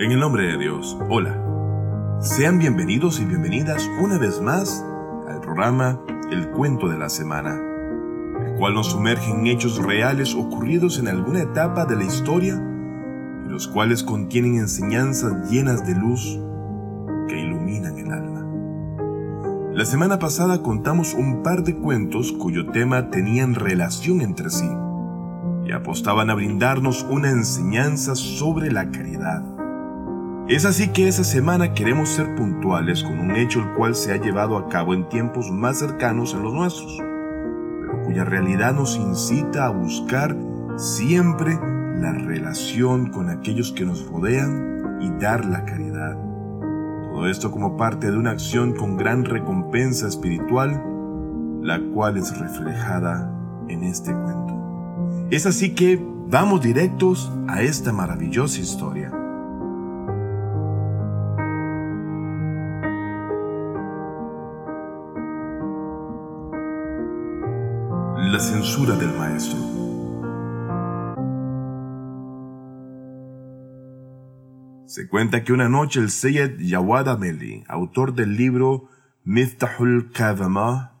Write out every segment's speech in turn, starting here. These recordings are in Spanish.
En el nombre de Dios, hola. Sean bienvenidos y bienvenidas una vez más al programa El Cuento de la Semana, el cual nos sumerge en hechos reales ocurridos en alguna etapa de la historia y los cuales contienen enseñanzas llenas de luz que iluminan el alma. La semana pasada contamos un par de cuentos cuyo tema tenían relación entre sí y apostaban a brindarnos una enseñanza sobre la caridad es así que esa semana queremos ser puntuales con un hecho el cual se ha llevado a cabo en tiempos más cercanos a los nuestros, pero cuya realidad nos incita a buscar siempre la relación con aquellos que nos rodean y dar la caridad. Todo esto como parte de una acción con gran recompensa espiritual, la cual es reflejada en este cuento. Es así que vamos directos a esta maravillosa historia. La censura del maestro. Se cuenta que una noche el Seyyed Yawad Ameli, autor del libro Miftahul Kavama,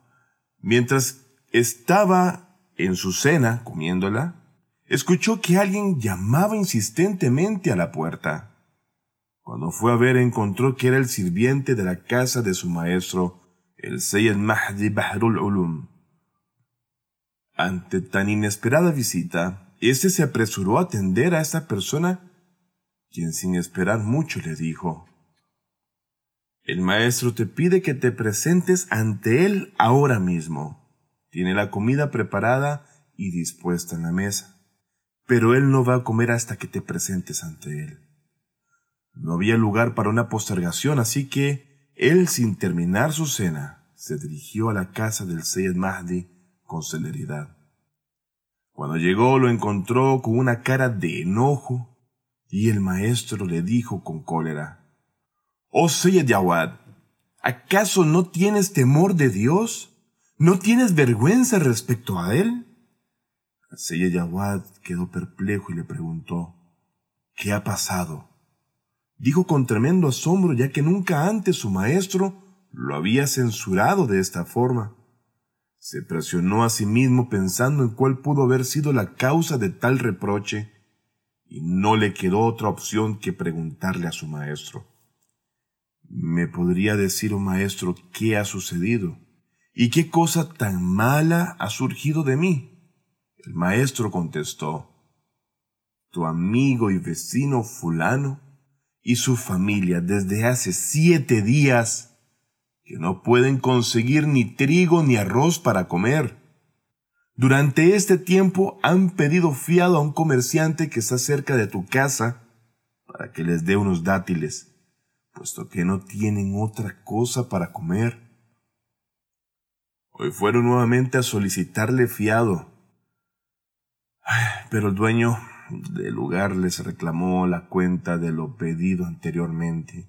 mientras estaba en su cena comiéndola, escuchó que alguien llamaba insistentemente a la puerta. Cuando fue a ver encontró que era el sirviente de la casa de su maestro, el Seyyed Mahdi Bahrul Ulum. Ante tan inesperada visita, éste se apresuró a atender a esta persona, quien sin esperar mucho le dijo, El maestro te pide que te presentes ante él ahora mismo. Tiene la comida preparada y dispuesta en la mesa, pero él no va a comer hasta que te presentes ante él. No había lugar para una postergación, así que él, sin terminar su cena, se dirigió a la casa del Seyyed Mahdi con celeridad. Cuando llegó lo encontró con una cara de enojo y el maestro le dijo con cólera, Oh Seyyed Yawad, ¿acaso no tienes temor de Dios? ¿No tienes vergüenza respecto a él? Seyyed Yawad quedó perplejo y le preguntó, ¿qué ha pasado? Dijo con tremendo asombro ya que nunca antes su maestro lo había censurado de esta forma. Se presionó a sí mismo pensando en cuál pudo haber sido la causa de tal reproche, y no le quedó otra opción que preguntarle a su maestro. ¿Me podría decir, oh maestro, qué ha sucedido? ¿Y qué cosa tan mala ha surgido de mí? El maestro contestó, Tu amigo y vecino fulano y su familia desde hace siete días que no pueden conseguir ni trigo ni arroz para comer. Durante este tiempo han pedido fiado a un comerciante que está cerca de tu casa para que les dé unos dátiles, puesto que no tienen otra cosa para comer. Hoy fueron nuevamente a solicitarle fiado, pero el dueño del lugar les reclamó la cuenta de lo pedido anteriormente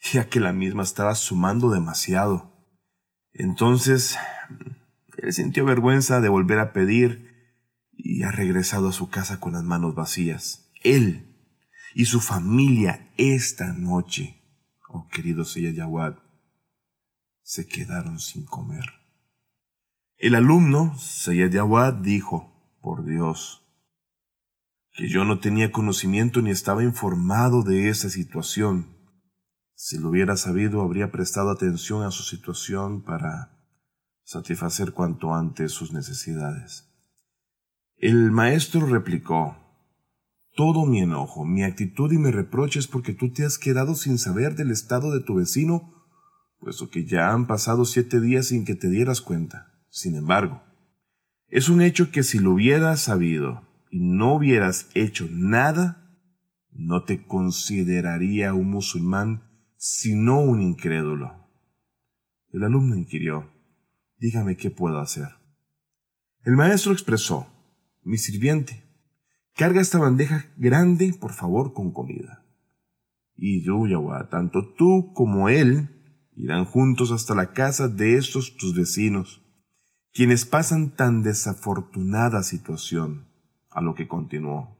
ya que la misma estaba sumando demasiado. Entonces, él sintió vergüenza de volver a pedir y ha regresado a su casa con las manos vacías. Él y su familia esta noche, oh querido Seyyed Yawad, se quedaron sin comer. El alumno, Seyyed Yawad, dijo, por Dios, que yo no tenía conocimiento ni estaba informado de esa situación si lo hubiera sabido, habría prestado atención a su situación para satisfacer cuanto antes sus necesidades. El maestro replicó, Todo mi enojo, mi actitud y mi reproche es porque tú te has quedado sin saber del estado de tu vecino, puesto que ya han pasado siete días sin que te dieras cuenta. Sin embargo, es un hecho que si lo hubieras sabido y no hubieras hecho nada, no te consideraría un musulmán sino un incrédulo. El alumno inquirió, dígame qué puedo hacer. El maestro expresó, mi sirviente, carga esta bandeja grande, por favor, con comida. Y yo, tanto tú como él irán juntos hasta la casa de estos tus vecinos, quienes pasan tan desafortunada situación, a lo que continuó.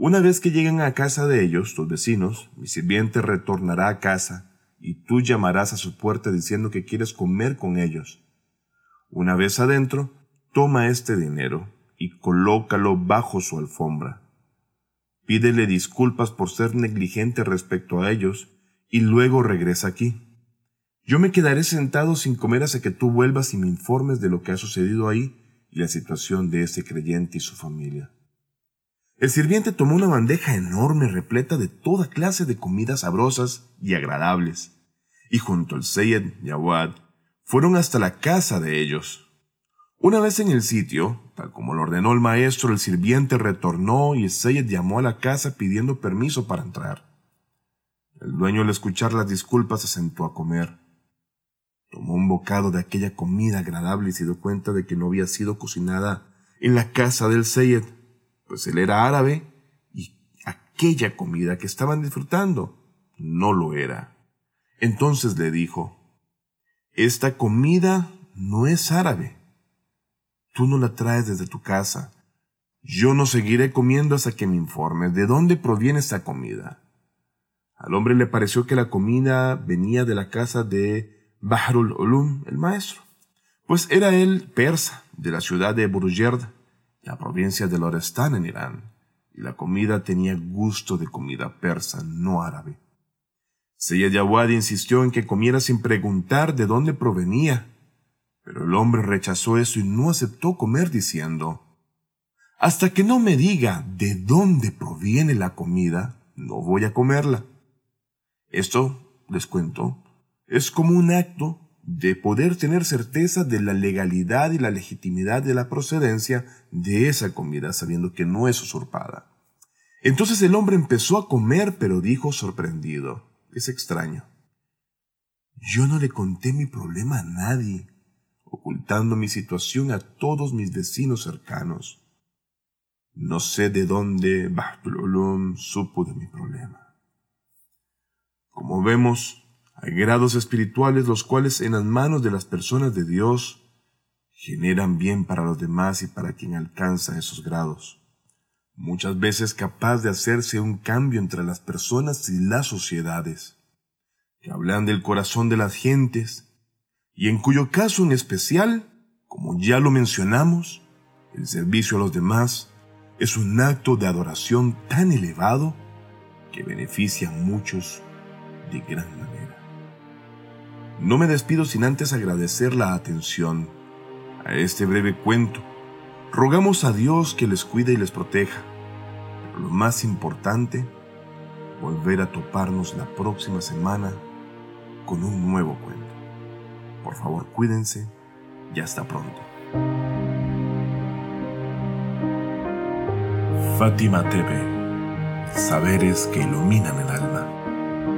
Una vez que lleguen a casa de ellos, tus vecinos, mi sirviente retornará a casa y tú llamarás a su puerta diciendo que quieres comer con ellos. Una vez adentro, toma este dinero y colócalo bajo su alfombra. Pídele disculpas por ser negligente respecto a ellos y luego regresa aquí. Yo me quedaré sentado sin comer hasta que tú vuelvas y me informes de lo que ha sucedido ahí y la situación de ese creyente y su familia. El sirviente tomó una bandeja enorme repleta de toda clase de comidas sabrosas y agradables, y junto al Seyed Yawad fueron hasta la casa de ellos. Una vez en el sitio, tal como lo ordenó el maestro, el sirviente retornó y Seyed llamó a la casa pidiendo permiso para entrar. El dueño al escuchar las disculpas se sentó a comer. Tomó un bocado de aquella comida agradable y se dio cuenta de que no había sido cocinada en la casa del Seyed, pues él era árabe y aquella comida que estaban disfrutando no lo era. Entonces le dijo, Esta comida no es árabe Tú no la traes desde tu casa. Yo no seguiré comiendo hasta que me informes de dónde proviene esta comida. Al hombre le pareció que la comida venía de la casa de Bahrul Ulum, el maestro, pues era él persa, de la ciudad de Burjerd, la provincia de Lorestán en Irán, y la comida tenía gusto de comida persa, no árabe. Seyyed Yawad insistió en que comiera sin preguntar de dónde provenía, pero el hombre rechazó eso y no aceptó comer diciendo, Hasta que no me diga de dónde proviene la comida, no voy a comerla. Esto, les cuento, es como un acto de poder tener certeza de la legalidad y la legitimidad de la procedencia de esa comida, sabiendo que no es usurpada. Entonces el hombre empezó a comer, pero dijo sorprendido, es extraño. Yo no le conté mi problema a nadie ocultando mi situación a todos mis vecinos cercanos. No sé de dónde Bahtulolum supo de mi problema. Como vemos, hay grados espirituales los cuales en las manos de las personas de Dios generan bien para los demás y para quien alcanza esos grados. Muchas veces capaz de hacerse un cambio entre las personas y las sociedades, que hablan del corazón de las gentes y en cuyo caso en especial, como ya lo mencionamos, el servicio a los demás es un acto de adoración tan elevado que beneficia a muchos de gran manera. No me despido sin antes agradecer la atención a este breve cuento. Rogamos a Dios que les cuide y les proteja, pero lo más importante, volver a toparnos la próxima semana con un nuevo cuento. Por favor, cuídense y hasta pronto. Fátima TV. Saberes que iluminan el alma.